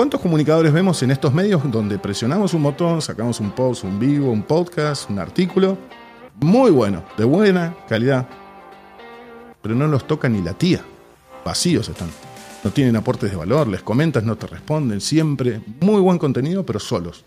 ¿Cuántos comunicadores vemos en estos medios donde presionamos un botón, sacamos un post, un vivo, un podcast, un artículo? Muy bueno, de buena calidad. Pero no los toca ni la tía. Vacíos están. No tienen aportes de valor, les comentas, no te responden. Siempre muy buen contenido, pero solos.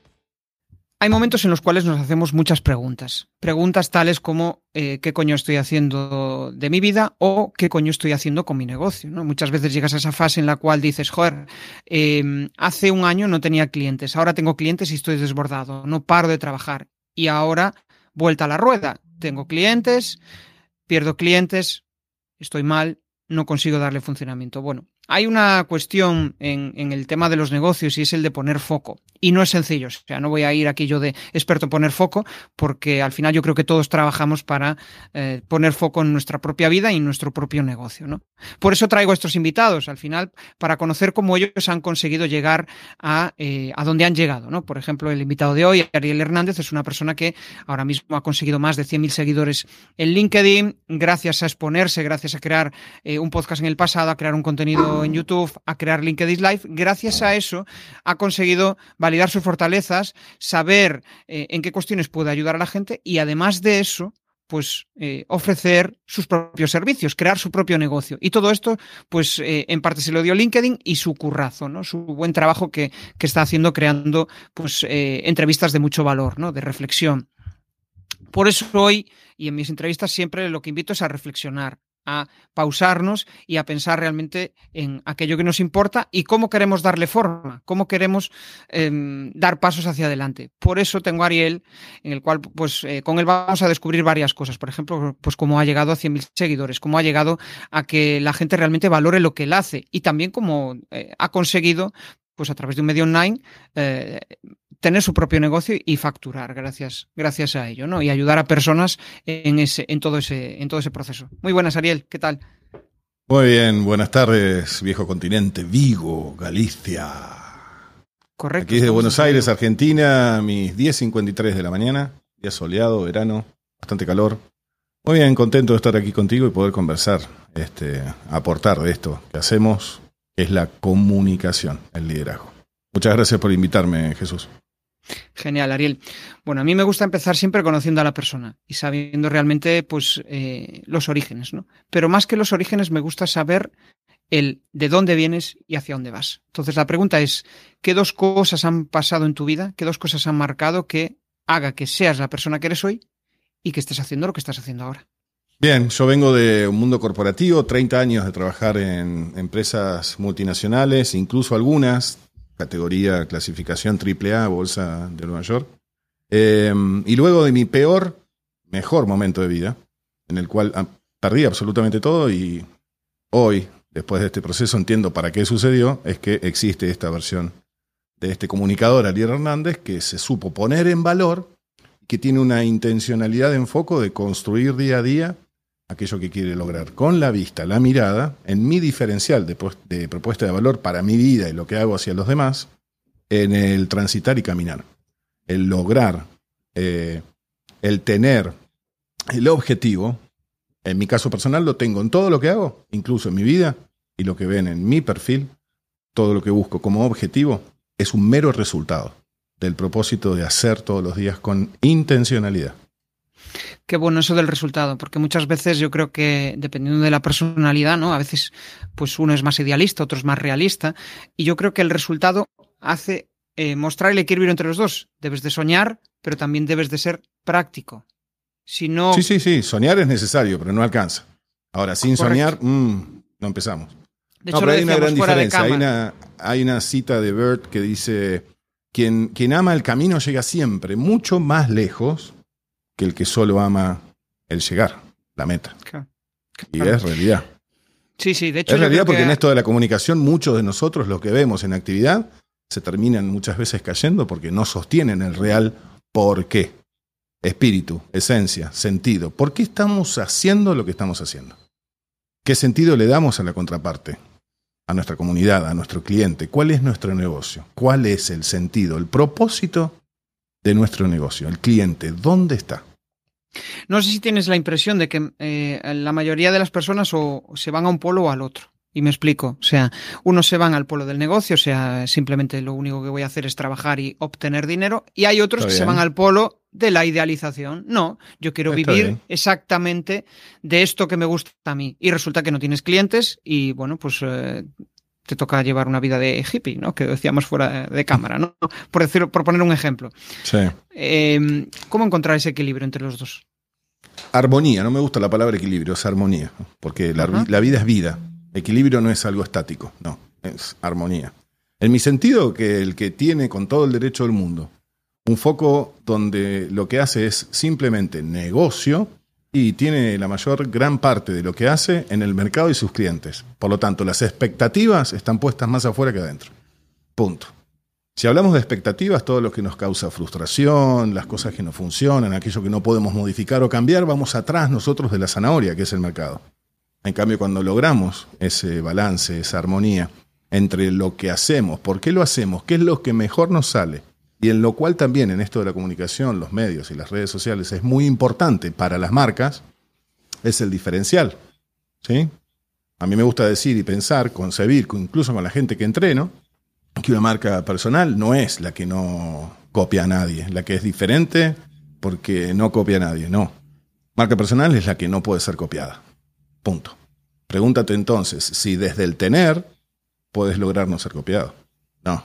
Hay momentos en los cuales nos hacemos muchas preguntas. Preguntas tales como eh, ¿qué coño estoy haciendo de mi vida? o ¿qué coño estoy haciendo con mi negocio? Muchas veces llegas a esa fase en la cual dices, joder, eh, hace un año no tenía clientes, ahora tengo clientes y estoy desbordado, no paro de trabajar. Y ahora, vuelta a la rueda, tengo clientes, pierdo clientes, estoy mal, no consigo darle funcionamiento. Bueno, hay una cuestión en, el tema de los negocios y es el de poner foco. Y no es sencillo. O sea, no voy a ir aquí yo de experto en poner foco, porque al final yo creo que todos trabajamos para eh, poner foco en nuestra propia vida y en nuestro propio negocio. ¿no? Por eso traigo a estos invitados, al final, para conocer cómo ellos han conseguido llegar a, eh, a donde han llegado. ¿no? Por ejemplo, el invitado de hoy, Ariel Hernández, es una persona que ahora mismo ha conseguido más de 100.000 seguidores en LinkedIn, gracias a exponerse, gracias a crear eh, un podcast en el pasado, a crear un contenido en YouTube, a crear LinkedIn Live. Gracias a eso ha conseguido validar sus fortalezas, saber eh, en qué cuestiones puede ayudar a la gente y además de eso, pues eh, ofrecer sus propios servicios, crear su propio negocio. Y todo esto, pues eh, en parte se lo dio LinkedIn y su currazo, ¿no? Su buen trabajo que, que está haciendo creando pues entrevistas de mucho valor, ¿no? De reflexión. Por eso hoy, y en mis entrevistas siempre lo que invito es a reflexionar, a pausarnos y a pensar realmente en aquello que nos importa y cómo queremos darle forma, cómo queremos eh, dar pasos hacia adelante. Por eso tengo a Ariel, en el cual pues eh, con él vamos a descubrir varias cosas. Por ejemplo, pues cómo ha llegado a 100.000 seguidores, cómo ha llegado a que la gente realmente valore lo que él hace y también cómo eh, ha conseguido pues a través de un medio online, eh, tener su propio negocio y facturar gracias, gracias a ello, ¿no? Y ayudar a personas en, ese, en, todo ese, en todo ese proceso. Muy buenas, Ariel, ¿qué tal? Muy bien, buenas tardes, viejo continente, Vigo, Galicia. Correcto. Aquí desde Buenos Aires, Argentina, mis 10.53 de la mañana, día soleado, verano, bastante calor. Muy bien, contento de estar aquí contigo y poder conversar, este, aportar de esto que hacemos es la comunicación, el liderazgo. Muchas gracias por invitarme, Jesús. Genial, Ariel. Bueno, a mí me gusta empezar siempre conociendo a la persona y sabiendo realmente pues, eh, los orígenes, ¿no? Pero más que los orígenes, me gusta saber el de dónde vienes y hacia dónde vas. Entonces, la pregunta es, ¿qué dos cosas han pasado en tu vida? ¿Qué dos cosas han marcado que haga que seas la persona que eres hoy y que estés haciendo lo que estás haciendo ahora? Bien, yo vengo de un mundo corporativo, 30 años de trabajar en empresas multinacionales, incluso algunas, categoría clasificación AAA, Bolsa de Nueva York. Eh, y luego de mi peor, mejor momento de vida, en el cual ah, perdí absolutamente todo y hoy, después de este proceso, entiendo para qué sucedió, es que existe esta versión de este comunicador, Ariel Hernández, que se supo poner en valor, que tiene una intencionalidad en foco de construir día a día aquello que quiere lograr con la vista, la mirada, en mi diferencial de, propuesta de valor para mi vida y lo que hago hacia los demás, en el transitar y caminar. El lograr, eh, el tener el objetivo, en mi caso personal lo tengo en todo lo que hago, incluso en mi vida y lo que ven en mi perfil, todo lo que busco como objetivo es un mero resultado del propósito de hacer todos los días con intencionalidad. Qué bueno eso del resultado, porque muchas veces yo creo que dependiendo de la personalidad, ¿no? A veces pues uno es más idealista, otro es más realista, y yo creo que el resultado hace eh, mostrar el equilibrio entre los dos. Debes de soñar, pero también debes de ser práctico. Si no... Sí, sí, sí, soñar es necesario, pero no alcanza. Ahora, sin Correcto. soñar, mmm, no empezamos. De hecho, no, pero hay una gran diferencia. Hay, una, hay una cita de Bert que dice, quien, quien ama el camino llega siempre mucho más lejos que el que solo ama el llegar, la meta. Claro. Y es realidad. Sí, sí, de hecho. Es realidad porque que... en esto de la comunicación, muchos de nosotros, lo que vemos en actividad, se terminan muchas veces cayendo porque no sostienen el real por qué. Espíritu, esencia, sentido. ¿Por qué estamos haciendo lo que estamos haciendo? ¿Qué sentido le damos a la contraparte? A nuestra comunidad, a nuestro cliente. ¿Cuál es nuestro negocio? ¿Cuál es el sentido, el propósito de nuestro negocio? El cliente, ¿dónde está? No sé si tienes la impresión de que eh, la mayoría de las personas o se van a un polo o al otro. Y me explico. O sea, unos se van al polo del negocio, o sea, simplemente lo único que voy a hacer es trabajar y obtener dinero. Y hay otros que se van al polo de la idealización. No, yo quiero vivir exactamente de esto que me gusta a mí. Y resulta que no tienes clientes y, bueno, pues eh, te toca llevar una vida de hippie, ¿no? Que decíamos fuera de cámara, ¿no? Por, decirlo, por poner un ejemplo. Sí. Em, ¿Cómo encontrar ese equilibrio entre los dos? Armonía, no me gusta la palabra equilibrio, es armonía, porque la, vida es vida. Equilibrio no es algo estático, no, es armonía. En mi sentido, que el que tiene con todo el derecho del mundo un foco donde lo que hace es simplemente negocio, y tiene la mayor gran parte de lo que hace en el mercado y sus clientes. Por lo tanto, las expectativas están puestas más afuera que adentro. Punto. Si hablamos de expectativas, todo lo que nos causa frustración, las cosas que no funcionan, aquello que no podemos modificar o cambiar, vamos atrás nosotros de la zanahoria, que es el mercado. En cambio, cuando logramos ese balance, esa armonía entre lo que hacemos, por qué lo hacemos, qué es lo que mejor nos sale, y en lo cual también en esto de la comunicación, los medios y las redes sociales es muy importante para las marcas, es el diferencial. ¿sí? A mí me gusta decir y pensar, concebir, incluso con la gente que entreno, que una marca personal no es la que no copia a nadie, la que es diferente porque no copia a nadie, no. Marca personal es la que no puede ser copiada. Punto. Pregúntate entonces si desde el tener puedes lograr no ser copiado. No.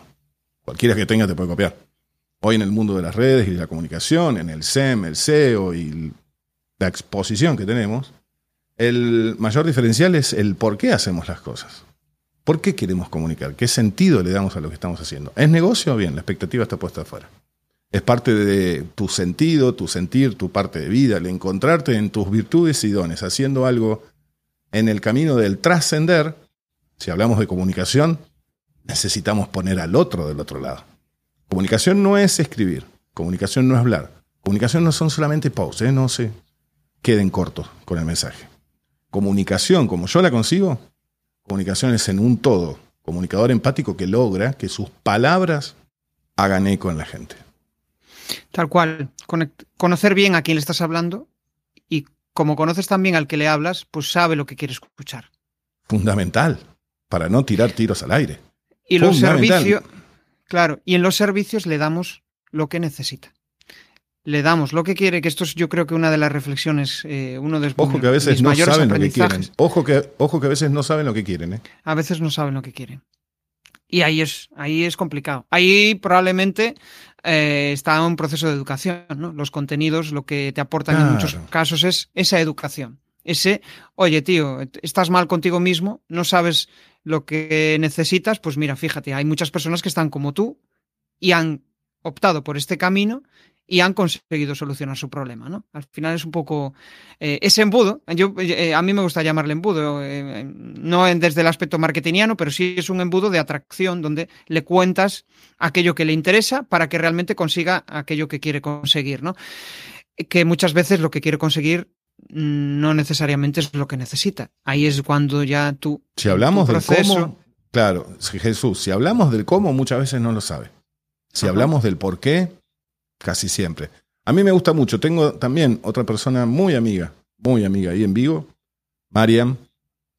Cualquiera que tenga te puede copiar hoy en el mundo de las redes y la comunicación, en el SEM, el SEO y la exposición que tenemos, el mayor diferencial es el por qué hacemos las cosas. ¿Por qué queremos comunicar? ¿Qué sentido le damos a lo que estamos haciendo? ¿Es negocio? Bien, la expectativa está puesta afuera. Es parte de tu sentido, tu sentir, tu parte de vida, el encontrarte en tus virtudes y dones, haciendo algo en el camino del trascender. Si hablamos de comunicación, necesitamos poner al otro del otro lado. Comunicación no es escribir, comunicación no es hablar, comunicación no son solamente posts, ¿eh? no se queden cortos con el mensaje. Comunicación, como yo la consigo, comunicación es en un todo, comunicador empático que logra que sus palabras hagan eco en la gente. Tal cual, conocer bien a quién le estás hablando y como conoces también al que le hablas, pues sabe lo que quiere escuchar. Fundamental, para no tirar tiros al aire. Y los servicios Claro, y en los servicios le damos lo que necesita. Le damos lo que quiere, que esto es yo creo que una de las reflexiones, eh, uno de los Ojo que a veces no saben lo que quieren. Ojo que, ojo que a veces no saben lo que quieren. ¿eh? A veces no saben lo que quieren. Y ahí es, ahí es complicado. Ahí probablemente eh, está un proceso de educación. ¿no? Los contenidos lo que te aportan en muchos casos es esa educación. Ese, oye tío, estás mal contigo mismo, no sabes lo que necesitas, pues mira, fíjate, hay muchas personas que están como tú y han optado por este camino y han conseguido solucionar su problema, ¿no? Al final es un poco eh, ese embudo. Yo, eh, a mí me gusta llamarle embudo, eh, no desde el aspecto marketingiano, pero sí es un embudo de atracción donde le cuentas aquello que le interesa para que realmente consiga aquello que quiere conseguir, ¿no? Que muchas veces lo que quiere conseguir no necesariamente es lo que necesita. Ahí es cuando ya tú... Si hablamos del cómo, claro, Jesús, si hablamos del cómo muchas veces no lo sabe. Si hablamos del por qué, casi siempre. A mí me gusta mucho. Tengo también otra persona muy amiga, muy amiga ahí en Vigo, Mariam,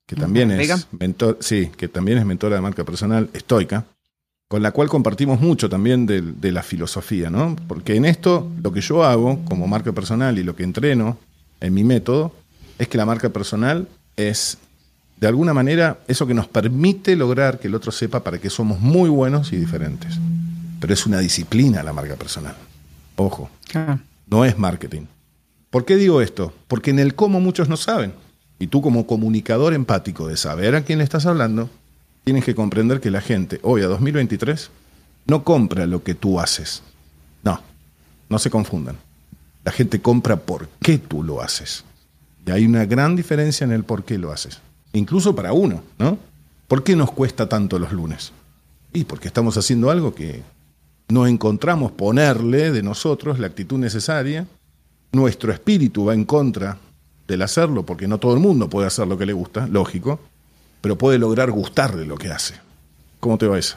que también es mentor, sí, que también es mentora de marca personal estoica, con la cual compartimos mucho también de, de la filosofía, ¿no? Porque en esto lo que yo hago como marca personal y lo que entreno en mi método, es que la marca personal es, de alguna manera, eso que nos permite lograr que el otro sepa para qué somos muy buenos y diferentes. Pero es una disciplina la marca personal. Ojo, no es marketing. ¿Por qué digo esto? Porque en el cómo muchos no saben. Y tú como comunicador empático de saber a quién le estás hablando, tienes que comprender que la gente hoy a 2023 no compra lo que tú haces. No, no se confundan. La gente compra por qué tú lo haces. Y hay una gran diferencia en el por qué lo haces. Incluso para uno, ¿no? ¿Por qué nos cuesta tanto los lunes? Y porque estamos haciendo algo que no encontramos ponerle de nosotros la actitud necesaria. Nuestro espíritu va en contra del hacerlo, porque no todo el mundo puede hacer lo que le gusta, lógico, pero puede lograr gustarle lo que hace. ¿Cómo te va eso?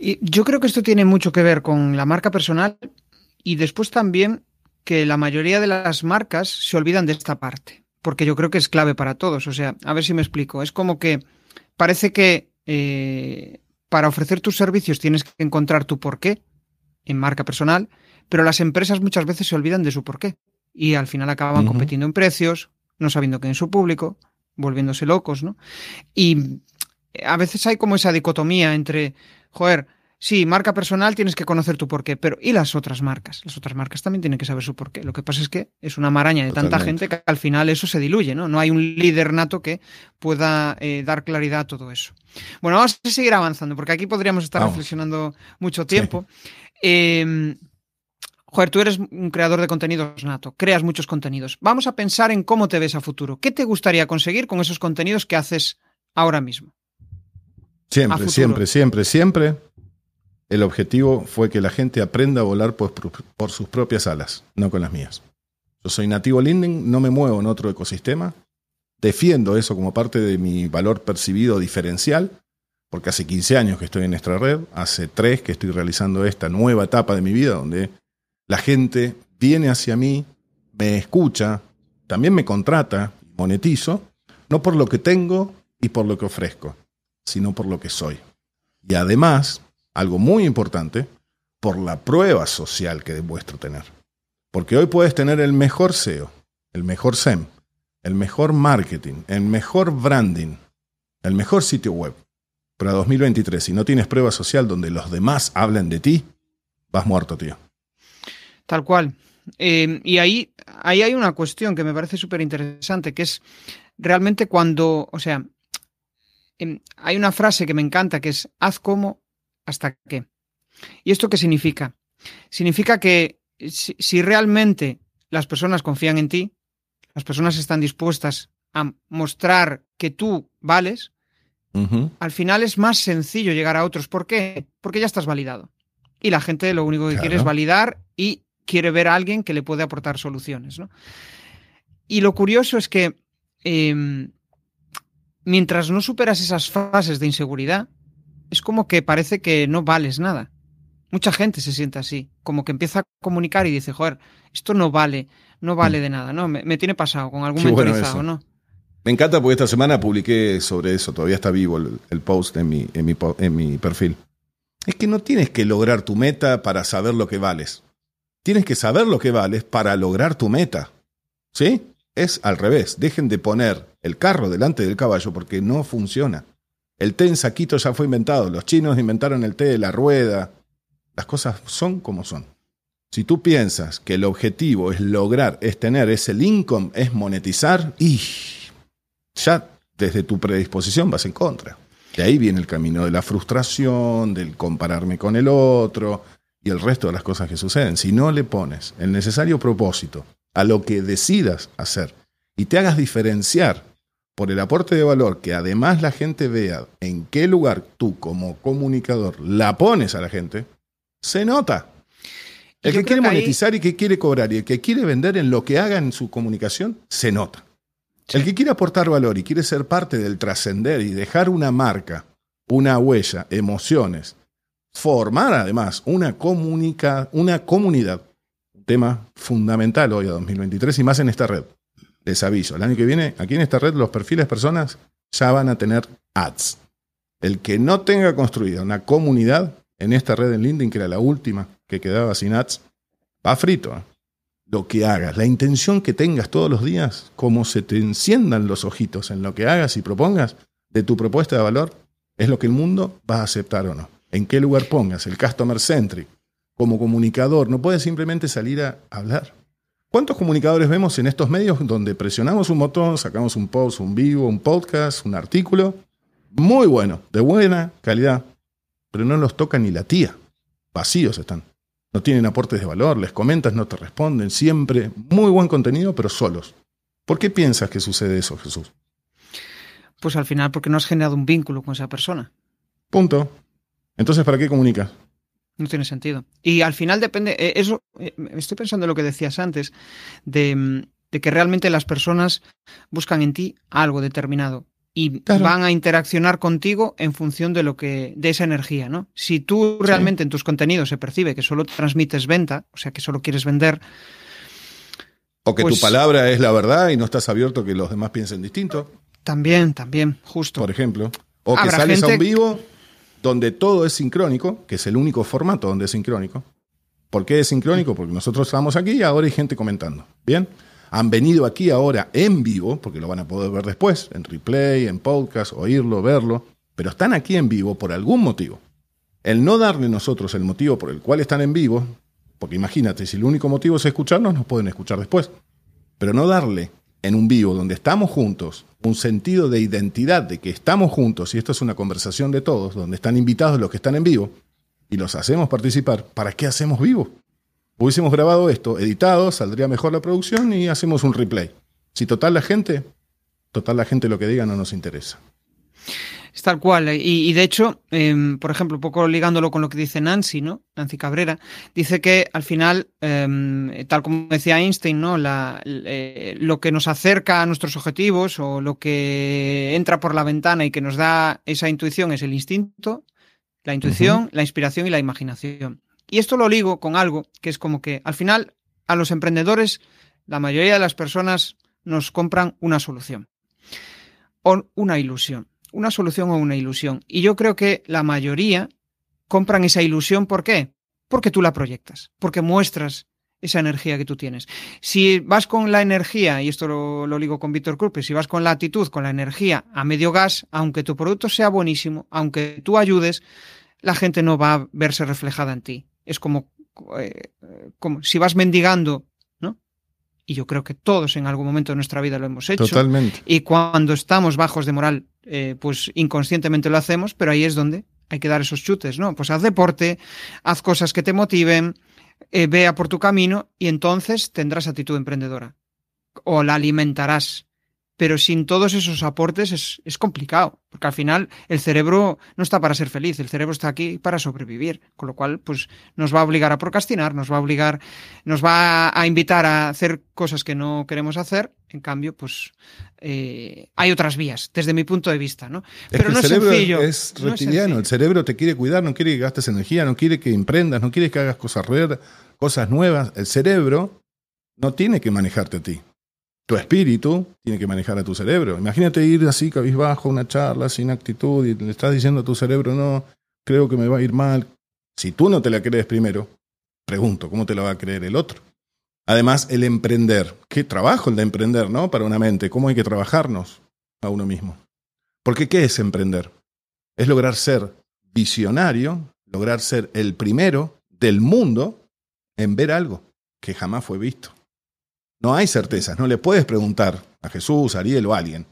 Yo creo que esto tiene mucho que ver con la marca personal y después también que la mayoría de las marcas se olvidan de esta parte, porque yo creo que es clave para todos. O sea, a ver si me explico. Es como que parece que eh, para ofrecer tus servicios tienes que encontrar tu porqué en marca personal, pero las empresas muchas veces se olvidan de su porqué y al final acaban compitiendo en precios, no sabiendo quién es su público, volviéndose locos, ¿no? Y a veces hay como esa dicotomía entre, joder, sí, marca personal tienes que conocer tu porqué, pero ¿y las otras marcas? Las otras marcas también tienen que saber su porqué. Lo que pasa es que es una maraña de tanta gente que al final eso se diluye, ¿no? No hay un líder nato que pueda eh, dar claridad a todo eso. Bueno, vamos a seguir avanzando, porque aquí podríamos estar reflexionando mucho tiempo. Em, joder, tú eres un creador de contenidos nato, creas muchos contenidos. Vamos a pensar en cómo te ves a futuro. ¿Qué te gustaría conseguir con esos contenidos que haces ahora mismo? Siempre, siempre, siempre, siempre. El objetivo fue que la gente aprenda a volar por, sus propias alas, no con las mías. Yo soy nativo Linden, no me muevo en otro ecosistema. Defiendo eso como parte de mi valor percibido diferencial, porque hace 15 años que estoy en esta red, hace 3 que estoy realizando esta nueva etapa de mi vida donde la gente viene hacia mí, me escucha, también me contrata, monetizo, no por lo que tengo y por lo que ofrezco, sino por lo que soy. Y además, algo muy importante, por la prueba social que demuestro tener. Porque hoy puedes tener el mejor SEO, el mejor SEM, el mejor marketing, el mejor branding, el mejor sitio web. Pero a 2023, si no tienes prueba social donde los demás hablen de ti, vas muerto, tío. Tal cual. Eh, y ahí, ahí hay una cuestión que me parece súper interesante, que es realmente cuando, o sea, Em, hay una frase que me encanta que es haz como hasta qué. ¿Y esto qué significa? Significa que si, realmente las personas confían en ti, las personas están dispuestas a mostrar que tú vales, al final es más sencillo llegar a otros. ¿Por qué? Porque ya estás validado. Y la gente lo único que quiere es validar y quiere ver a alguien que le puede aportar soluciones. Y lo curioso es que em, mientras no superas esas fases de inseguridad, es como que parece que no vales nada. Mucha gente se siente así, como que empieza a comunicar y dice, joder, esto no vale, no vale de nada, ¿no? Me, tiene pasado con algún mentorizado, ¿no? Me encanta porque esta semana publiqué sobre eso, todavía está vivo el, post en mi, en, mi, en mi perfil. Es que no tienes que lograr tu meta para saber lo que vales. Tienes que saber lo que vales para lograr tu meta. ¿Sí? Es al revés. Dejen de poner el carro delante del caballo porque no funciona. El té en saquito ya fue inventado. Los chinos inventaron el té de la rueda. Las cosas son como son. Si tú piensas que el objetivo es lograr, es tener ese income, es monetizar, y ya desde tu predisposición vas en contra. De ahí viene el camino de la frustración, del compararme con el otro y el resto de las cosas que suceden. Si no le pones el necesario propósito a lo que decidas hacer y te hagas diferenciar por el aporte de valor que además la gente vea en qué lugar tú como comunicador la pones a la gente, se nota. El que quiere monetizar y que quiere cobrar y el que quiere vender en lo que haga en su comunicación, se nota. El que quiere aportar valor y quiere ser parte del trascender y dejar una marca, una huella, emociones, formar además una, comunica, una comunidad, un tema fundamental hoy a 2023 y más en esta red les aviso, el año que viene, aquí en esta red, los perfiles personas ya van a tener ads. El que no tenga construida una comunidad en esta red en LinkedIn, que era la última que quedaba sin ads, va frito. ¿eh? Lo que hagas, la intención que tengas todos los días, como se te enciendan los ojitos en lo que hagas y propongas de tu propuesta de valor, es lo que el mundo va a aceptar o no. En qué lugar pongas el customer centric como comunicador. No puedes simplemente salir a hablar. ¿Cuántos comunicadores vemos en estos medios donde presionamos un botón, sacamos un post, un vivo, un podcast, un artículo? Muy bueno, de buena calidad, pero no los toca ni la tía. Vacíos están. No tienen aportes de valor, les comentas, no te responden. Siempre muy buen contenido, pero solos. ¿Por qué piensas que sucede eso, Jesús? Pues al final porque no has generado un vínculo con esa persona. Punto. Entonces, ¿para qué comunicas? No tiene sentido. Y al final depende, eh, eso, eh, estoy pensando en lo que decías antes, de, mm, de que realmente las personas buscan en ti algo determinado y van a interaccionar contigo en función de lo que de esa energía, ¿no? Si tú realmente en tus contenidos se percibe que solo transmites venta, o sea, que solo quieres vender o que tu pues palabra es la verdad y no estás abierto a que los demás piensen distinto. También, también, justo. Por ejemplo, o que sales a un vivo donde todo es sincrónico, que es el único formato donde es sincrónico. ¿Por qué es sincrónico? Porque nosotros estamos aquí y ahora hay gente comentando. Bien han venido aquí ahora en vivo, porque lo van a poder ver después, en replay, en podcast, oírlo, verlo, pero están aquí en vivo por algún motivo. El no darle nosotros el motivo por el cual están en vivo, porque imagínate, si el único motivo es escucharnos, nos pueden escuchar después, pero no darle en un vivo donde estamos juntos un sentido de identidad de que estamos juntos y esto es una conversación de todos, donde están invitados los que están en vivo y los hacemos participar, ¿para qué hacemos vivo? hubiésemos grabado esto, editado, saldría mejor la producción y hacemos un replay. Si total la gente, total la gente lo que diga no nos interesa. Es tal cual. Eh, y, de hecho, em, por ejemplo, un poco ligándolo con lo que dice Nancy, ¿no? Nancy Cabrera, dice que al final, em, tal como decía Einstein, ¿no? La, eh, lo que nos acerca a nuestros objetivos o lo que entra por la ventana y que nos da esa intuición es el instinto, la intuición, la inspiración y la imaginación. Y esto lo ligo con algo que es como que al final a los emprendedores la mayoría de las personas nos compran una solución o una ilusión, una solución o una ilusión. Y yo creo que la mayoría compran esa ilusión, ¿por qué? Porque tú la proyectas, porque muestras esa energía que tú tienes. Si vas con la energía, y esto lo, lo ligo con Víctor Krupe, si vas con la actitud, con la energía a medio gas, aunque tu producto sea buenísimo, aunque tú ayudes, la gente no va a verse reflejada en ti es como, eh, como si vas mendigando. Y yo creo que todos en algún momento de nuestra vida lo hemos hecho. Totalmente. Y cuando estamos bajos de moral, eh, pues inconscientemente lo hacemos, pero ahí es donde hay que dar esos chutes, ¿no? Pues haz deporte, haz cosas que te motiven, eh, vea por tu camino y entonces tendrás actitud emprendedora. O la alimentarás pero sin todos esos aportes es, complicado, porque al final el cerebro no está para ser feliz, el cerebro está aquí para sobrevivir, con lo cual pues nos va a obligar a procrastinar, nos va a obligar, nos va a invitar a hacer cosas que no queremos hacer, en cambio pues eh, hay otras vías, desde mi punto de vista, ¿no? pero no el cerebro es sencillo. Es reptiliano, el cerebro te quiere cuidar, no quiere que gastes energía, no quiere que emprendas, no quiere que hagas cosas cosas nuevas, el cerebro no tiene que manejarte a ti tu espíritu tiene que manejar a tu cerebro. Imagínate ir así cabizbajo una charla sin actitud y le estás diciendo a tu cerebro, no, creo que me va a ir mal. Si tú no te la crees primero, pregunto, ¿cómo te la va a creer el otro? Además, el emprender. Qué trabajo el de emprender, ¿no? Para una mente. ¿Cómo hay que trabajarnos a uno mismo? Porque ¿qué es emprender? Es lograr ser visionario, lograr ser el primero del mundo en ver algo que jamás fue visto. No hay certezas, no le puedes preguntar a Jesús, a Ariel o a alguien.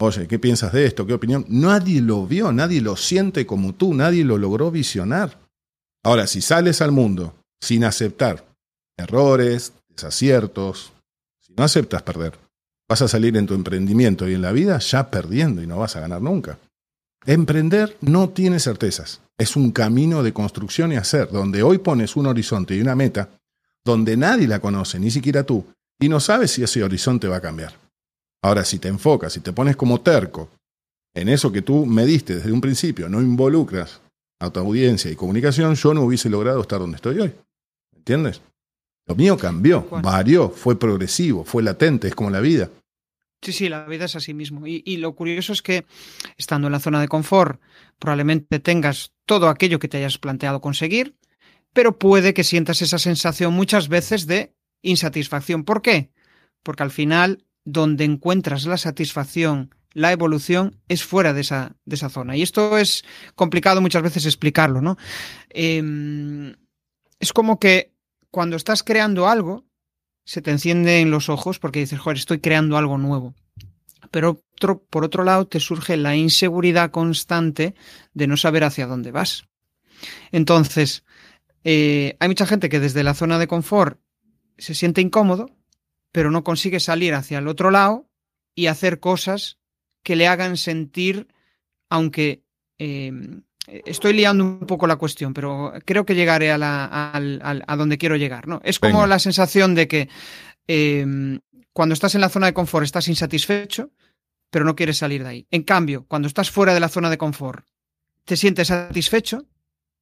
Oye, ¿qué piensas de esto? ¿Qué opinión? Nadie lo vio, nadie lo siente como tú, nadie lo logró visionar. Ahora, si sales al mundo sin aceptar errores, desaciertos, si no aceptas perder, vas a salir en tu emprendimiento y en la vida ya perdiendo y no vas a ganar nunca. Emprender no tiene certezas, es un camino de construcción y hacer, donde hoy pones un horizonte y una meta, donde nadie la conoce, ni siquiera tú, y no sabes si ese horizonte va a cambiar. Ahora, si te enfocas, si te pones como terco en eso que tú me diste desde un principio, no involucras a tu audiencia y comunicación, yo no hubiese logrado estar donde estoy hoy. ¿Entiendes? Lo mío cambió, varió, fue progresivo, fue latente, es como la vida. Sí, sí, la vida es así mismo. Y, y, lo curioso es que, estando en la zona de confort, probablemente tengas todo aquello que te hayas planteado conseguir, pero puede que sientas esa sensación muchas veces de insatisfacción. ¿Por qué? Porque al final, donde encuentras la satisfacción, la evolución, es fuera de esa, de esa zona. Y esto es complicado muchas veces explicarlo, ¿no? Em, es como que cuando estás creando algo, se te encienden los ojos porque dices, joder, estoy creando algo nuevo. Pero por otro lado, te surge la inseguridad constante de no saber hacia dónde vas. Entonces, eh, hay mucha gente que desde la zona de confort se siente incómodo, pero no consigue salir hacia el otro lado y hacer cosas que le hagan sentir, aunque em, estoy liando un poco la cuestión, pero creo que llegaré a, donde quiero llegar. ¿no? Es como la sensación de que em, cuando estás en la zona de confort estás insatisfecho, pero no quieres salir de ahí. En cambio, cuando estás fuera de la zona de confort, te sientes satisfecho,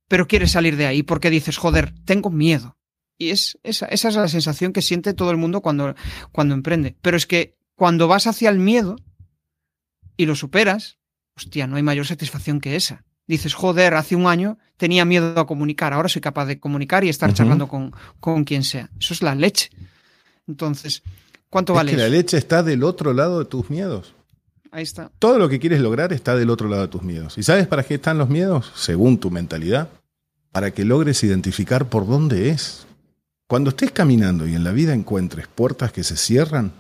pero quieres salir de ahí porque dices, joder, tengo miedo. Y es, esa, esa es la sensación que siente todo el mundo cuando, cuando emprende. Pero es que cuando vas hacia el miedo y lo superas, hostia, no hay mayor satisfacción que esa. Dices, joder, hace un año tenía miedo a comunicar, ahora soy capaz de comunicar y estar charlando con, con quien sea. Eso es la leche. Entonces, ¿cuánto vale? Es que la leche está del otro lado de tus miedos. Ahí está. Todo lo que quieres lograr está del otro lado de tus miedos. ¿Y sabes para qué están los miedos? Según tu mentalidad, para que logres identificar por dónde es. Cuando estés caminando y en la vida encuentres puertas que se cierran,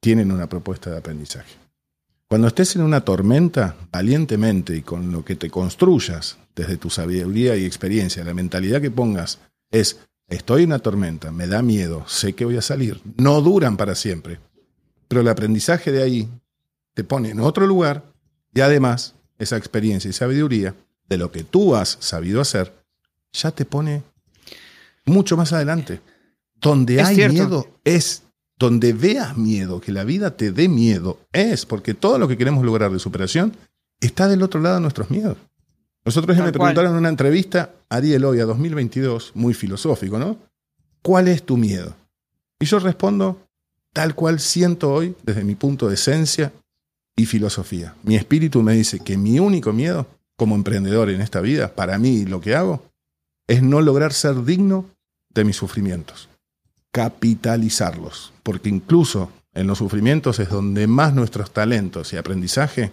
tienen una propuesta de aprendizaje. Cuando estés en una tormenta, valientemente y con lo que te construyas desde tu sabiduría y experiencia, la mentalidad que pongas es, estoy en una tormenta, me da miedo, sé que voy a salir. No duran para siempre, pero el aprendizaje de ahí te pone en otro lugar y además esa experiencia y sabiduría de lo que tú has sabido hacer ya te pone mucho más adelante. Donde hay miedo es donde veas miedo, que la vida te dé miedo, es porque todo lo que queremos lograr de superación está del otro lado de nuestros miedos. Nosotros me preguntaron en una entrevista, a 2022, muy filosófico, ¿no? ¿Cuál es tu miedo? Y yo respondo tal cual siento hoy desde mi punto de esencia y filosofía. Mi espíritu me dice que mi único miedo como emprendedor en esta vida, para mí lo que hago, es no lograr ser digno de mis sufrimientos capitalizarlos, porque incluso en los sufrimientos es donde más nuestros talentos y aprendizaje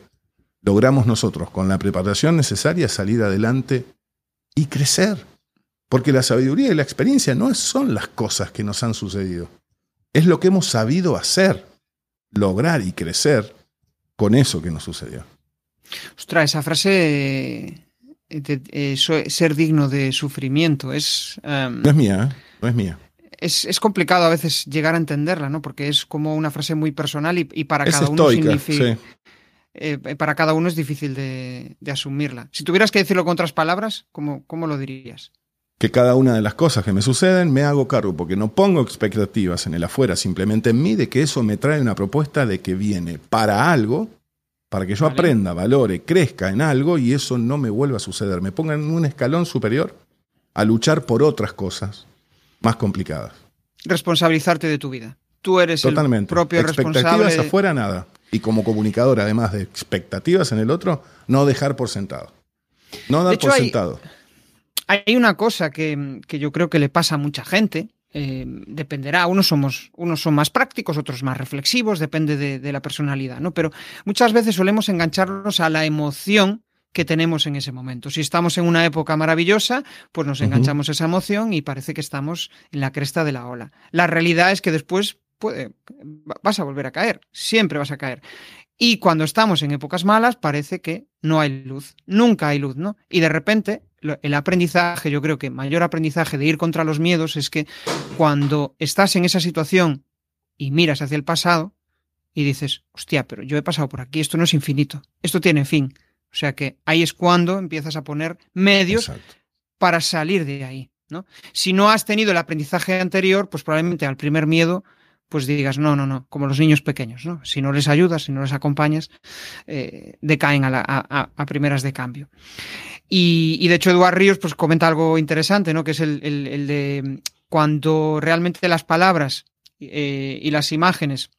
logramos nosotros, con la preparación necesaria, salir adelante y crecer. Porque la sabiduría y la experiencia no son las cosas que nos han sucedido, es lo que hemos sabido hacer, lograr y crecer con eso que nos sucedió. Ostras, esa frase de, eh, ser digno de sufrimiento es... Em, no es mía, ¿eh? no es mía es, complicado a veces llegar a entenderla, ¿no? Porque es como una frase muy personal y, para cada uno significa. Eh, para cada uno es difícil de, asumirla. Si tuvieras que decirlo con otras palabras, ¿cómo, ¿cómo lo dirías? Que cada una de las cosas que me suceden me hago cargo, porque no pongo expectativas en el afuera, simplemente en mí, de que eso me trae una propuesta de que viene para algo, para que yo aprenda, valore, crezca en algo y eso no me vuelva a suceder. Me ponga en un escalón superior a luchar por otras cosas más complicadas. Responsabilizarte de tu vida. Tú eres el propio expectativas afuera, nada. Y como comunicador, además de expectativas en el otro, no dejar por sentado. No dar por sentado. Hay una cosa que, yo creo que le pasa a mucha gente. Eh, dependerá, unos somos, unos son más prácticos, otros más reflexivos, depende de, de la personalidad, ¿no? Pero muchas veces solemos engancharnos a la emoción que tenemos en ese momento. Si estamos en una época maravillosa, pues nos enganchamos esa emoción y parece que estamos en la cresta de la ola. La realidad es que después puede, vas a volver a caer, siempre vas a caer. Y cuando estamos en épocas malas, parece que no hay luz, nunca hay luz, ¿no? Y de repente, el aprendizaje, yo creo que mayor aprendizaje de ir contra los miedos es que cuando estás en esa situación y miras hacia el pasado y dices, hostia, pero yo he pasado por aquí, esto no es infinito, esto tiene fin o sea que ahí es cuando empiezas a poner medios para salir de ahí. ¿no? Si no has tenido el aprendizaje anterior, pues probablemente al primer miedo, pues digas, no, no, no, como los niños pequeños, ¿no? Si no les ayudas, si no les acompañas, eh, decaen a, primeras de cambio. Y, de hecho Eduardo Ríos pues comenta algo interesante, ¿no? Que es el, de cuando realmente las palabras eh, y las imágenes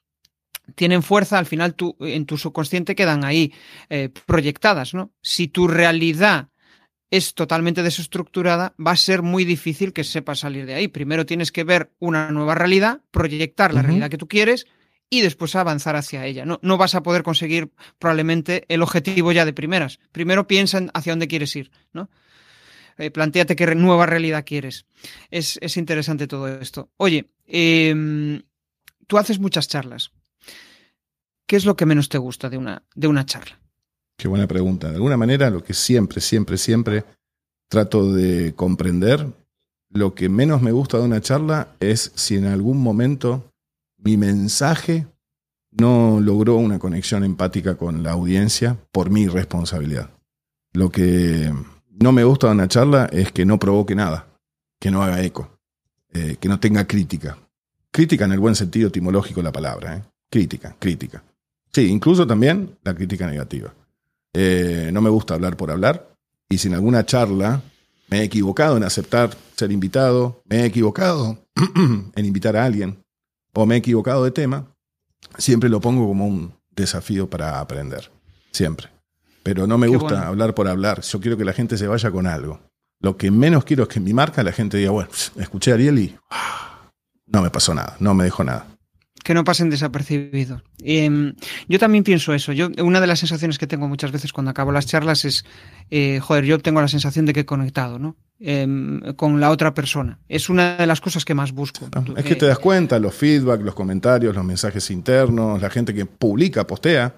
tienen fuerza, al final tú, en tu subconsciente quedan ahí eh, proyectadas, ¿no? Si tu realidad es totalmente desestructurada, va a ser muy difícil que sepas salir de ahí. Primero tienes que ver una nueva realidad, proyectar la realidad que tú quieres y después avanzar hacia ella. No, no vas a poder conseguir probablemente el objetivo ya de primeras. Primero piensa hacia dónde quieres ir, ¿no? Eh, planteate qué nueva realidad quieres. Es, interesante todo esto. Oye, em, tú haces muchas charlas. ¿Qué es lo que menos te gusta de una, de una charla? Qué buena pregunta. De alguna manera, lo que siempre, siempre, siempre trato de comprender, lo que menos me gusta de una charla es si en algún momento mi mensaje no logró una conexión empática con la audiencia por mi responsabilidad. Lo que no me gusta de una charla es que no provoque nada, que no haga eco, eh, que no tenga crítica. Crítica en el buen sentido etimológico de la palabra, ¿eh? Crítica, crítica. Sí, incluso también la crítica negativa. Eh, no me gusta hablar por hablar. Y si en alguna charla me he equivocado en aceptar ser invitado, me he equivocado en invitar a alguien, o me he equivocado de tema, siempre lo pongo como un desafío para aprender. Siempre. Pero no me gusta hablar por hablar. Yo quiero que la gente se vaya con algo. Lo que menos quiero es que en mi marca la gente diga, bueno, escuché a Ariel y ah, no me pasó nada, no me dejó nada que no pasen desapercibidos. Em, yo también pienso eso. Yo, una de las sensaciones que tengo muchas veces cuando acabo las charlas es, eh, joder, yo tengo la sensación de que he conectado, ¿no? Em, con la otra persona. Es una de las cosas que más busco. es que te das cuenta, los feedback, los comentarios, los mensajes internos, la gente que publica, postea,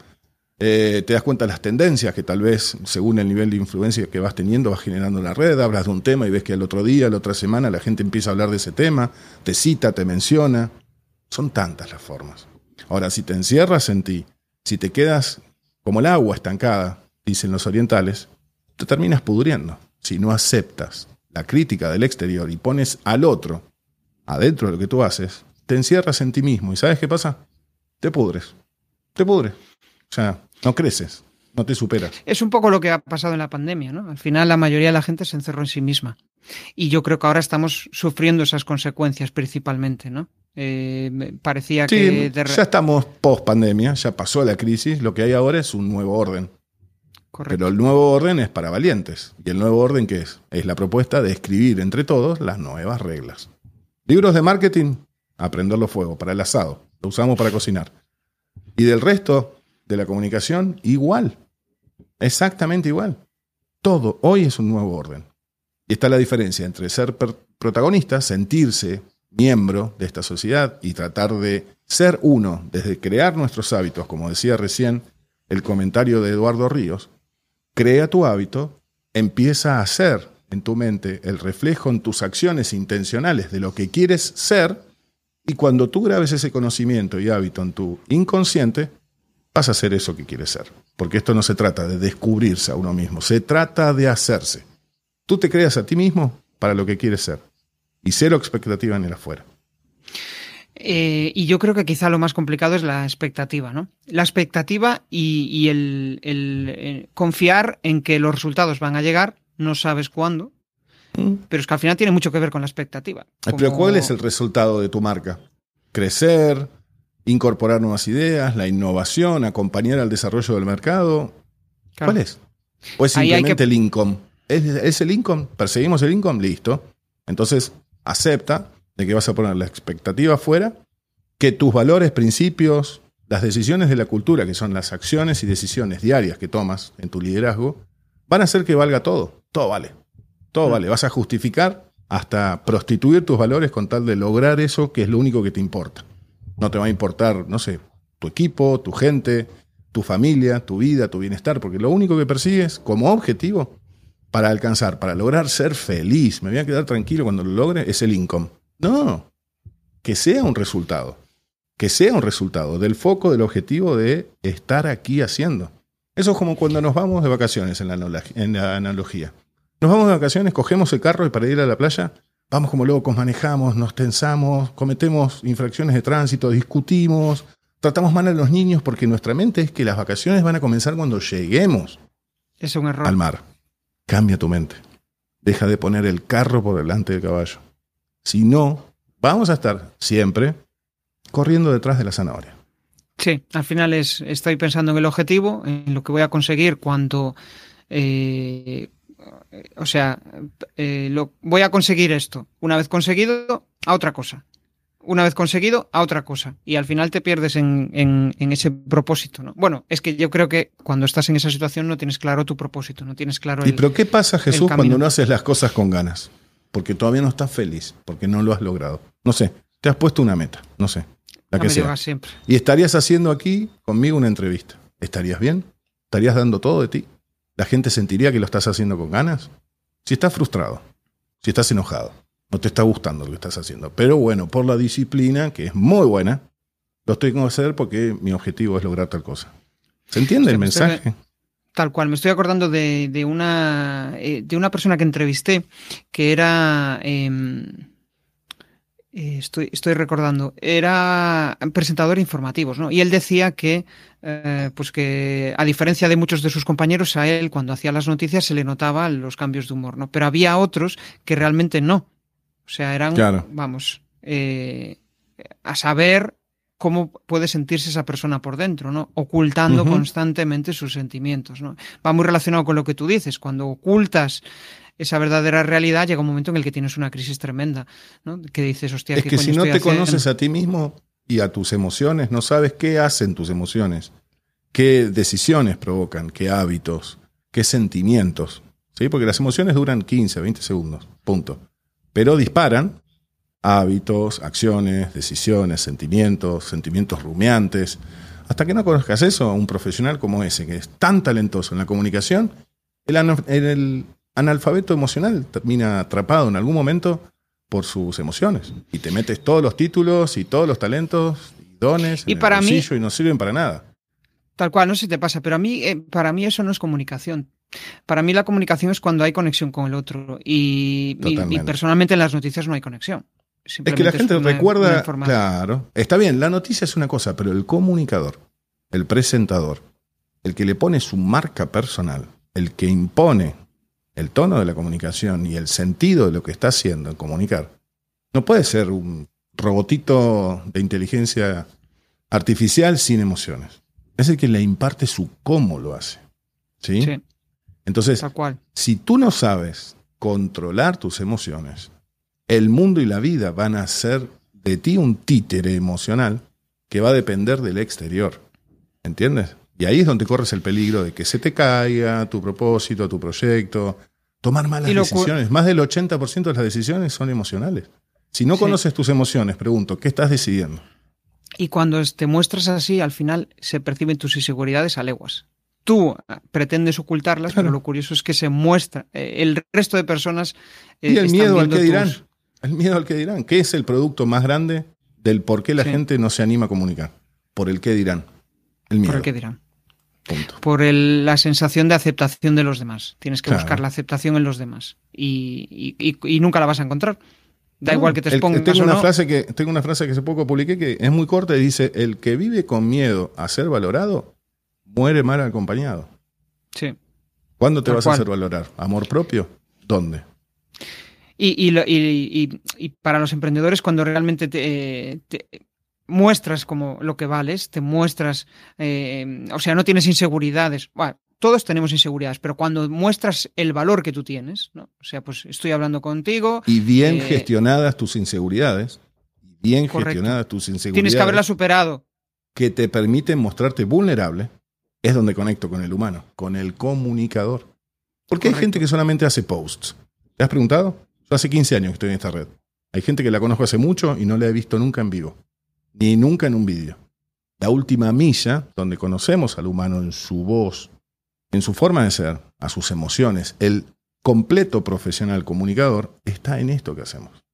eh, te das cuenta de las tendencias que tal vez, según el nivel de influencia que vas teniendo, vas generando en la red, hablas de un tema y ves que el otro día, la otra semana, la gente empieza a hablar de ese tema, te cita, te menciona. Son tantas las formas. Ahora, si te encierras en ti, si te quedas como el agua estancada, dicen los orientales, te terminas pudriendo. Si no aceptas la crítica del exterior y pones al otro adentro de lo que tú haces, te encierras en ti mismo. ¿Y sabes qué pasa? Te pudres. Te pudres. O sea, no creces, no te superas. Es un poco lo que ha pasado en la pandemia, ¿no? Al final la mayoría de la gente se encerró en sí misma. Y yo creo que ahora estamos sufriendo esas consecuencias principalmente, ¿no? Eh, parecía que... Ya estamos post pandemia, ya pasó la crisis, lo que hay ahora es un nuevo orden. Correcto. Pero el nuevo orden es para valientes. ¿Y el nuevo orden qué es? Es la propuesta de escribir entre todos las nuevas reglas. Libros de marketing, aprenderlo fuego, para el asado. Lo usamos para cocinar. Y del resto de la comunicación, igual. Exactamente igual. Todo hoy es un nuevo orden. Y está la diferencia entre ser protagonista, sentirse miembro de esta sociedad y tratar de ser uno, desde crear nuestros hábitos, como decía recién el comentario de Eduardo Ríos, crea tu hábito, empieza a ser en tu mente el reflejo en tus acciones intencionales de lo que quieres ser, y cuando tú grabes ese conocimiento y hábito en tu inconsciente, vas a ser eso que quieres ser. Porque esto no se trata de descubrirse a uno mismo, se trata de hacerse. Tú te creas a ti mismo para lo que quieres ser y cero expectativa en el afuera. Eh, y yo creo que quizá lo más complicado es la expectativa, ¿no? La expectativa y, el, eh, confiar en que los resultados van a llegar, no sabes cuándo, mm. pero es que al final tiene mucho que ver con la expectativa. Pero ¿cuál es el resultado de tu marca? Crecer, incorporar nuevas ideas, la innovación, acompañar al desarrollo del mercado. ¿Cuál es? ¿O es simplemente el income? ¿Es, ¿Es el income? ¿Perseguimos el income? Listo. Entonces, acepta de que vas a poner la expectativa afuera, que tus valores, principios, las decisiones de la cultura, que son las acciones y decisiones diarias que tomas en tu liderazgo, van a hacer que valga todo. Todo vale. Todo vale. Vas a justificar hasta prostituir tus valores con tal de lograr eso que es lo único que te importa. No te va a importar, no sé, tu equipo, tu gente, tu familia, tu vida, tu bienestar, porque lo único que persigues como objetivo para alcanzar, para lograr ser feliz, me voy a quedar tranquilo cuando lo logre, es el income. No, que sea un resultado, que sea un resultado del foco, del objetivo de estar aquí haciendo. Eso es como cuando nos vamos de vacaciones en la, analogía. Nos vamos de vacaciones, cogemos el carro y para ir a la playa, vamos como locos, manejamos, nos tensamos, cometemos infracciones de tránsito, discutimos, tratamos mal a los niños porque nuestra mente es que las vacaciones van a comenzar cuando lleguemos es un error. al mar. Cambia tu mente. Deja de poner el carro por delante del caballo. Si no, vamos a estar siempre corriendo detrás de la zanahoria. Sí, al final es, estoy pensando en el objetivo, en lo que voy a conseguir cuando, eh, o sea, eh, lo, voy a conseguir esto. Una vez conseguido, a otra cosa una vez conseguido, a otra cosa. Y al final te pierdes en, en, ese propósito. ¿no? Bueno, es que yo creo que cuando estás en esa situación no tienes claro tu propósito, no tienes claro. ¿Y pero qué pasa, Jesús, cuando no haces las cosas con ganas? Porque todavía no estás feliz, porque no lo has logrado. No sé, te has puesto una meta, no sé. La que sea. Siempre. Y estarías haciendo aquí conmigo una entrevista. ¿Estarías bien? ¿Estarías dando todo de ti? ¿La gente sentiría que lo estás haciendo con ganas? Si estás frustrado, si estás enojado, no te está gustando lo que estás haciendo. Pero bueno, por la disciplina, que es muy buena, lo estoy hacer porque mi objetivo es lograr tal cosa. ¿Se entiende el mensaje? tal cual, me estoy acordando de, una, eh, de una persona que entrevisté que era... Em, Eh, estoy, estoy recordando, era presentador informativos, ¿no? Y él decía que, eh, pues que, a diferencia de muchos de sus compañeros, a él cuando hacía las noticias se le notaban los cambios de humor, ¿no? Pero había otros que realmente no. O sea, eran, vamos, eh, a saber cómo puede sentirse esa persona por dentro, ¿no? Ocultando constantemente sus sentimientos, ¿no? Va muy relacionado con lo que tú dices. Cuando ocultas esa verdadera realidad, llega un momento en el que tienes una crisis tremenda, ¿no? Que dices, hostia, es que si no te conoces a ti mismo y a tus emociones, no sabes qué hacen tus emociones, qué decisiones provocan, qué hábitos, qué sentimientos, ¿sí? Porque las emociones duran 15, 20 segundos, punto. Pero disparan hábitos, acciones, decisiones, sentimientos, sentimientos rumiantes. Hasta que no conozcas eso, un profesional como ese, que es tan talentoso en la comunicación, el, el analfabeto emocional termina atrapado en algún momento por sus emociones. Y te metes todos los títulos y todos los talentos y dones y en para el mí, y no sirven para nada. Tal cual, no sé si te pasa, pero a mí, eh, para mí eso no es comunicación. Para mí la comunicación es cuando hay conexión con el otro. Y, personalmente en las noticias no hay conexión. Es que la gente recuerda, claro, está bien, la noticia es una cosa, pero el comunicador, el presentador, el que le pone su marca personal, el que impone el tono de la comunicación y el sentido de lo que está haciendo en comunicar, no puede ser un robotito de inteligencia artificial sin emociones. Es el que le imparte su cómo lo hace. ¿Sí? Entonces, si tú no sabes controlar tus emociones, el mundo y la vida van a ser de ti un títere emocional que va a depender del exterior. ¿Entiendes? Y ahí es donde corres el peligro de que se te caiga tu propósito, tu proyecto, tomar malas decisiones. Más del 80% de las decisiones son emocionales. Si no conoces tus emociones, pregunto, ¿qué estás decidiendo? Y cuando te muestras así, al final se perciben tus inseguridades a leguas. Tú ah, pretendes ocultarlas, pero lo curioso es que se muestra. Eh, el resto de personas. Eh, y el miedo al que dirán. El miedo al que dirán. ¿Qué es el producto más grande del por qué la gente no se anima a comunicar? Por el qué dirán. El miedo. Por el qué dirán. Por la sensación de aceptación de los demás. Tienes que buscar la aceptación en los demás. Y, nunca la vas a encontrar. Da igual que te expongas. Tengo, una frase que, tengo una frase que hace poco publiqué que es muy corta y dice: El que vive con miedo a ser valorado, muere mal acompañado. Sí. ¿Cuándo te vas a hacer valorar? ¿Amor propio? ¿Dónde? Y, y, para los emprendedores, cuando realmente te, muestras como lo que vales, te muestras, eh, o sea, no tienes inseguridades. Bueno, todos tenemos inseguridades, pero cuando muestras el valor que tú tienes, ¿no? o sea, pues estoy hablando contigo. Y bien eh, gestionadas tus inseguridades, bien gestionadas tus inseguridades. Tienes que haberla superado. Que te permiten mostrarte vulnerable, es donde conecto con el humano, con el comunicador. Porque hay gente que solamente hace posts. ¿Te has preguntado? Yo hace 15 años que estoy en esta red. Hay gente que la conozco hace mucho y no la he visto nunca en vivo ni nunca en un vídeo. La última milla, donde conocemos al humano en su voz, en su forma de ser, a sus emociones, el completo profesional comunicador, está en esto que hacemos.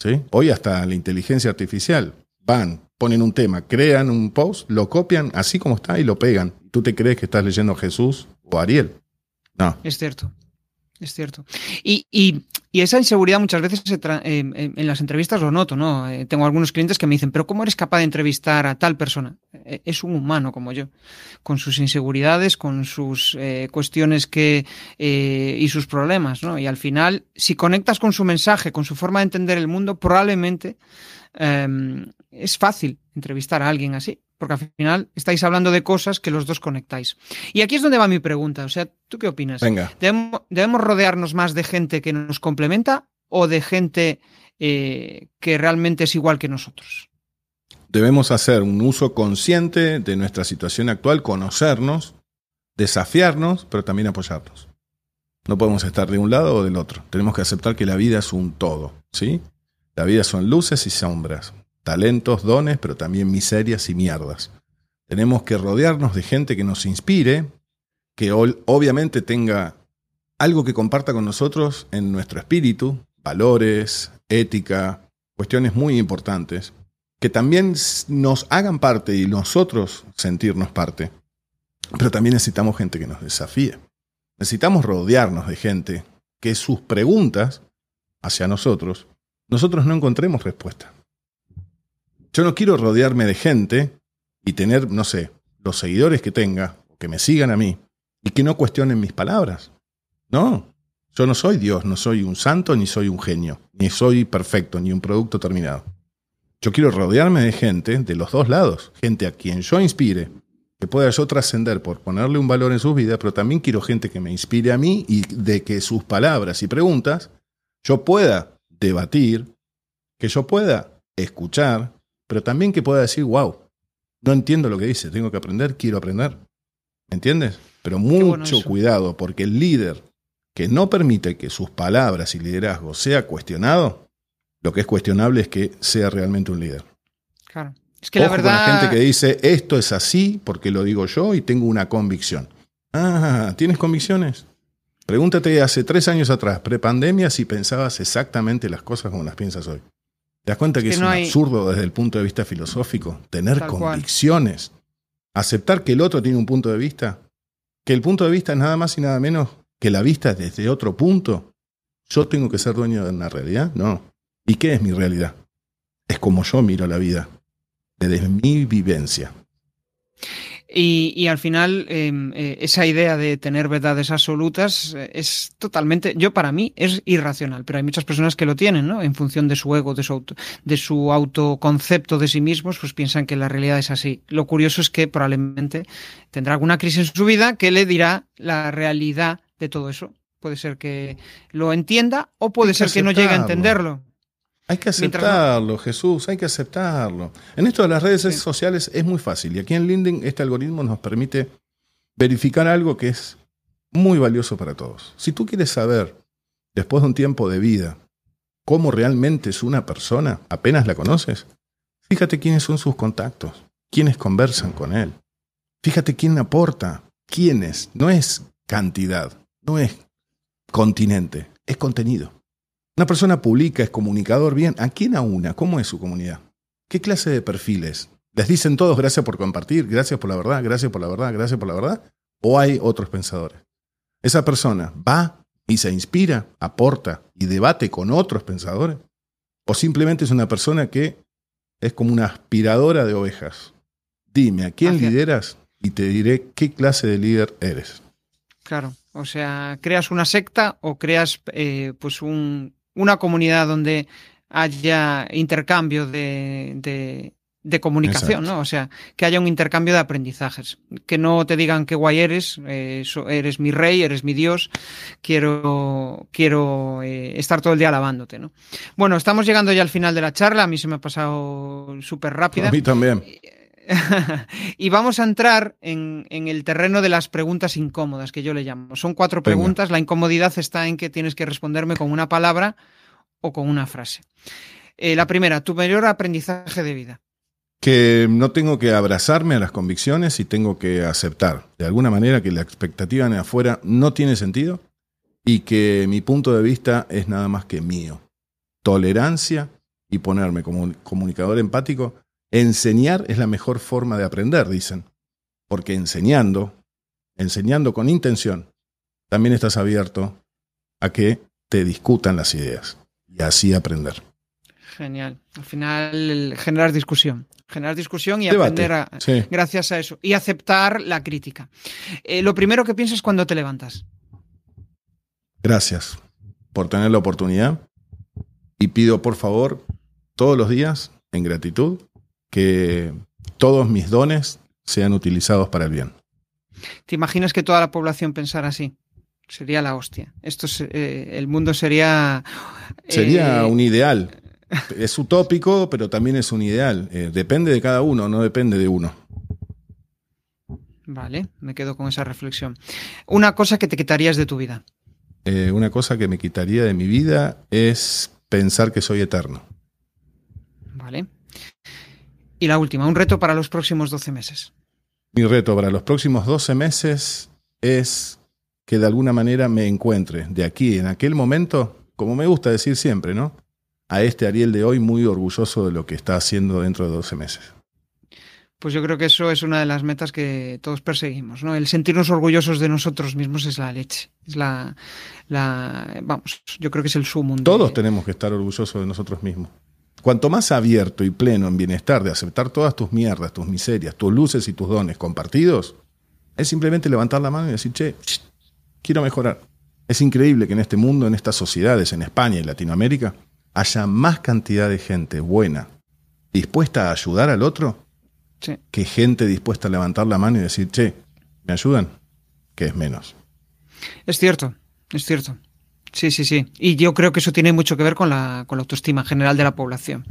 ¿Sí? Hoy hasta la inteligencia artificial van, ponen un tema, crean un post, lo copian así como está y lo pegan. ¿Tú te crees que estás leyendo Jesús o Ariel? No. Es cierto. Es cierto. Y, y, esa inseguridad muchas veces en las entrevistas lo noto, ¿no? Eh, tengo algunos clientes que me dicen, pero ¿cómo eres capaz de entrevistar a tal persona? Eh, es un humano como yo, con sus inseguridades, con sus eh, cuestiones que, y sus problemas, ¿no? Y al final, si conectas con su mensaje, con su forma de entender el mundo, probablemente em, es fácil entrevistar a alguien así porque al final estáis hablando de cosas que los dos conectáis. Y aquí es donde va mi pregunta, o sea, ¿tú qué opinas? Venga. ¿Debemos, rodearnos más de gente que nos complementa o de gente eh, que realmente es igual que nosotros? Debemos hacer un uso consciente de nuestra situación actual, conocernos, desafiarnos, pero también apoyarnos. No podemos estar de un lado o del otro. Tenemos que aceptar que la vida es un todo, ¿sí? La vida son luces y sombras, talentos, dones, pero también miserias y mierdas. Tenemos que rodearnos de gente que nos inspire, que obviamente tenga algo que comparta con nosotros en nuestro espíritu, valores, ética, cuestiones muy importantes, que también nos hagan parte y nosotros sentirnos parte. Pero también necesitamos gente que nos desafíe. Necesitamos rodearnos de gente que sus preguntas hacia nosotros nosotros no encontremos respuesta. Yo no quiero rodearme de gente y tener, no sé, los seguidores que tenga, que me sigan a mí y que no cuestionen mis palabras. No, yo no soy Dios, no soy un santo, ni soy un genio, ni soy perfecto, ni un producto terminado. Yo quiero rodearme de gente de los dos lados, gente a quien yo inspire, que pueda yo trascender por ponerle un valor en sus vidas, pero también quiero gente que me inspire a mí y de que sus palabras y preguntas yo pueda debatir, que yo pueda escuchar, pero también que pueda decir, wow, no entiendo lo que dice, tengo que aprender, quiero aprender. ¿Me entiendes? Pero mucho cuidado, porque el líder que no permite que sus palabras y liderazgo sea cuestionado, lo que es cuestionable es que sea realmente un líder. Claro. Es que la verdad. Con la gente que dice esto es así porque lo digo yo y tengo una convicción. Ah, ¿tienes convicciones? Pregúntate hace tres años atrás, prepandemia, si pensabas exactamente las cosas como las piensas hoy. ¿Te das cuenta que es, un absurdo desde el punto de vista filosófico? Tener convicciones. Aceptar que el otro tiene un punto de vista. Que el punto de vista es nada más y nada menos que la vista desde otro punto. ¿Yo tengo que ser dueño de una realidad? No. ¿Y qué es mi realidad? Es como yo miro la vida, desde mi vivencia. Y, al final, em, eh, esa idea de tener verdades absolutas eh, es totalmente, yo para mí, es irracional, pero hay muchas personas que lo tienen, ¿no? En función de su ego, de su, auto, de su autoconcepto de sí mismos, pues piensan que la realidad es así. Lo curioso es que probablemente tendrá alguna crisis en su vida que le dirá la realidad de todo eso. Puede ser que lo entienda o puede ser que no llegue a entenderlo. Hay que aceptarlo, Jesús, hay que aceptarlo. En esto de las redes sociales es muy fácil y aquí en LinkedIn este algoritmo nos permite verificar algo que es muy valioso para todos. Si tú quieres saber, después de un tiempo de vida, cómo realmente es una persona, apenas la conoces, fíjate quiénes son sus contactos, quiénes conversan con él. Fíjate quién aporta, quiénes, no es cantidad, no es continente, es contenido. Una persona publica, es comunicador, bien. ¿A quién una? ¿Cómo es su comunidad? ¿Qué clase de perfiles? ¿Les dicen todos gracias por compartir, gracias por la verdad, gracias por la verdad, gracias por la verdad? ¿O hay otros pensadores? Esa persona va y se inspira, aporta y debate con otros pensadores. ¿O simplemente es una persona que es como una aspiradora de ovejas? Dime, ¿a quién lideras? Y te diré qué clase de líder eres. Claro, o sea, creas una secta o creas eh, pues un, una comunidad donde haya intercambio de, de, comunicación, ¿no? O sea, que haya un intercambio de aprendizajes. Que no te digan qué guay eres, eh, eres mi rey, eres mi Dios, quiero, quiero eh, estar todo el día alabándote, ¿no? Bueno, estamos llegando ya al final de la charla, a mí se me ha pasado súper rápida. A mí también. y vamos a entrar en, el terreno de las preguntas incómodas, que yo le llamo. Son cuatro preguntas. La incomodidad está en que tienes que responderme con una palabra o con una frase. Eh, la primera, tu mayor aprendizaje de vida. Que no tengo que abrazarme a las convicciones y tengo que aceptar de alguna manera que la expectativa de afuera no tiene sentido y que mi punto de vista es nada más que mío. Tolerancia y ponerme como comunicador empático Enseñar es la mejor forma de aprender, dicen, porque enseñando, enseñando con intención, también estás abierto a que te discutan las ideas y así aprender. Genial. Al final, generar discusión. Generar discusión y aprender gracias a eso. Y aceptar la crítica. Eh, lo primero que piensas cuando te levantas. Gracias por tener la oportunidad. Y pido, por favor, todos los días, en gratitud, que todos mis dones sean utilizados para el bien. ¿Te imaginas que toda la población pensara así? Sería la hostia. Esto eh, el mundo sería. Sería eh, un ideal. Es utópico, pero también es un ideal. Eh, depende de cada uno, no depende de uno. Vale, me quedo con esa reflexión. Una cosa que te quitarías de tu vida. una cosa que me quitaría de mi vida es pensar que soy eterno. Vale. Y la última, un reto para los próximos 12 meses. Mi reto para los próximos 12 meses es que de alguna manera me encuentre de aquí en aquel momento, como me gusta decir siempre, ¿no? A este Ariel de hoy muy orgulloso de lo que está haciendo dentro de 12 meses. Pues yo creo que eso es una de las metas que todos perseguimos, ¿no? El sentirnos orgullosos de nosotros mismos es la leche. Es la, la vamos, yo creo que es el sumo. Todos tenemos que estar orgullosos de nosotros mismos. Cuanto más abierto y pleno en bienestar de aceptar todas tus mierdas, tus miserias, tus luces y tus dones compartidos, es simplemente levantar la mano y decir, che, quiero mejorar. Es increíble que en este mundo, en estas sociedades, en España y Latinoamérica, haya más cantidad de gente buena, dispuesta a ayudar al otro, que gente dispuesta a levantar la mano y decir, che, ¿me ayudan? Que es menos. Es cierto, es cierto. Sí, sí, sí. Y yo creo que eso tiene mucho que ver con la, con la autoestima general de la población.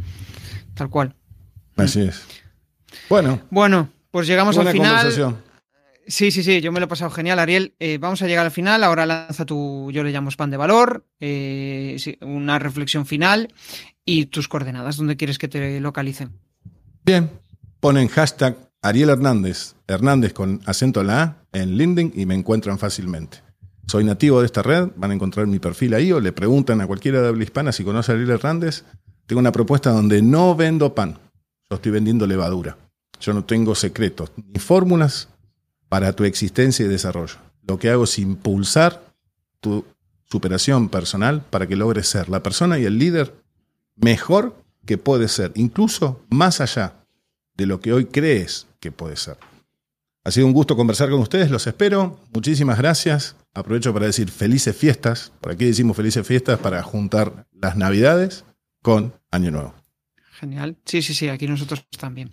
Tal cual. Así es. Bueno. Bueno, pues llegamos al final. Sí, sí, sí, yo me lo he pasado genial, Ariel. Eh, vamos a llegar al final. Ahora lanza tu, yo le llamo spam de valor, eh, una reflexión final y tus coordenadas, donde quieres que te localicen. Bien, ponen hashtag Ariel Hernández, Hernández con acento en la A, en LinkedIn y me encuentran fácilmente. Soy nativo de esta red, van a encontrar mi perfil ahí o le preguntan a cualquiera de habla hispana si conoce a Ariel Hernández. Tengo una propuesta donde no vendo pan, yo estoy vendiendo levadura. Yo no tengo secretos ni fórmulas para tu existencia y desarrollo. Lo que hago es impulsar tu superación personal para que logres ser la persona y el líder mejor que puedes ser, incluso más allá de lo que hoy crees que puedes ser. Ha sido un gusto conversar con ustedes, los espero. Muchísimas gracias. Aprovecho para decir felices fiestas. Por aquí decimos felices fiestas para juntar las Navidades con Año Nuevo. Genial. Sí, sí, sí, aquí nosotros también.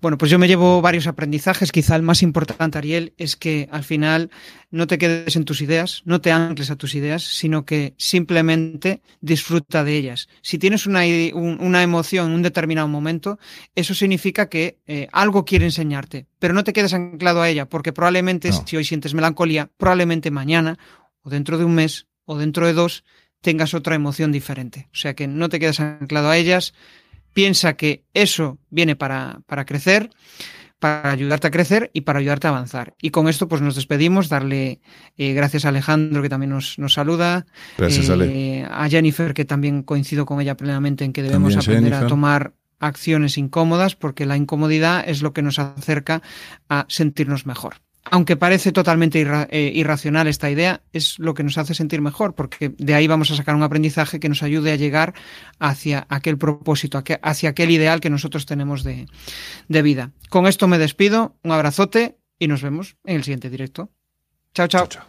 Bueno, pues yo me llevo varios aprendizajes. Quizá el más importante, Ariel, es que al final no te quedes en tus ideas, no te ancles a tus ideas, sino que simplemente disfruta de ellas. Si tienes una, una emoción en un determinado momento, eso significa que eh, algo quiere enseñarte, pero no te quedes anclado a ella, porque probablemente si hoy sientes melancolía, probablemente mañana o dentro de un mes o dentro de dos tengas otra emoción diferente. O sea que no te quedes anclado a ellas piensa que eso viene para, para crecer, para ayudarte a crecer y para ayudarte a avanzar. Y con esto pues nos despedimos, darle eh, gracias a Alejandro que también nos, nos saluda, gracias, eh, a Jennifer que también coincido con ella plenamente en que debemos aprender a tomar acciones incómodas porque la incomodidad es lo que nos acerca a sentirnos mejor aunque parece totalmente eh, irracional esta idea, es lo que nos hace sentir mejor, porque de ahí vamos a sacar un aprendizaje que nos ayude a llegar hacia aquel propósito, hacia aquel ideal que nosotros tenemos de, vida. Con esto me despido, un abrazote y nos vemos en el siguiente directo. chao. chao. chao.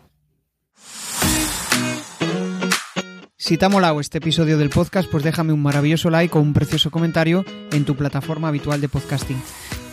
Si te ha molado este episodio del podcast, pues déjame un maravilloso like o un precioso comentario en tu plataforma habitual de podcasting.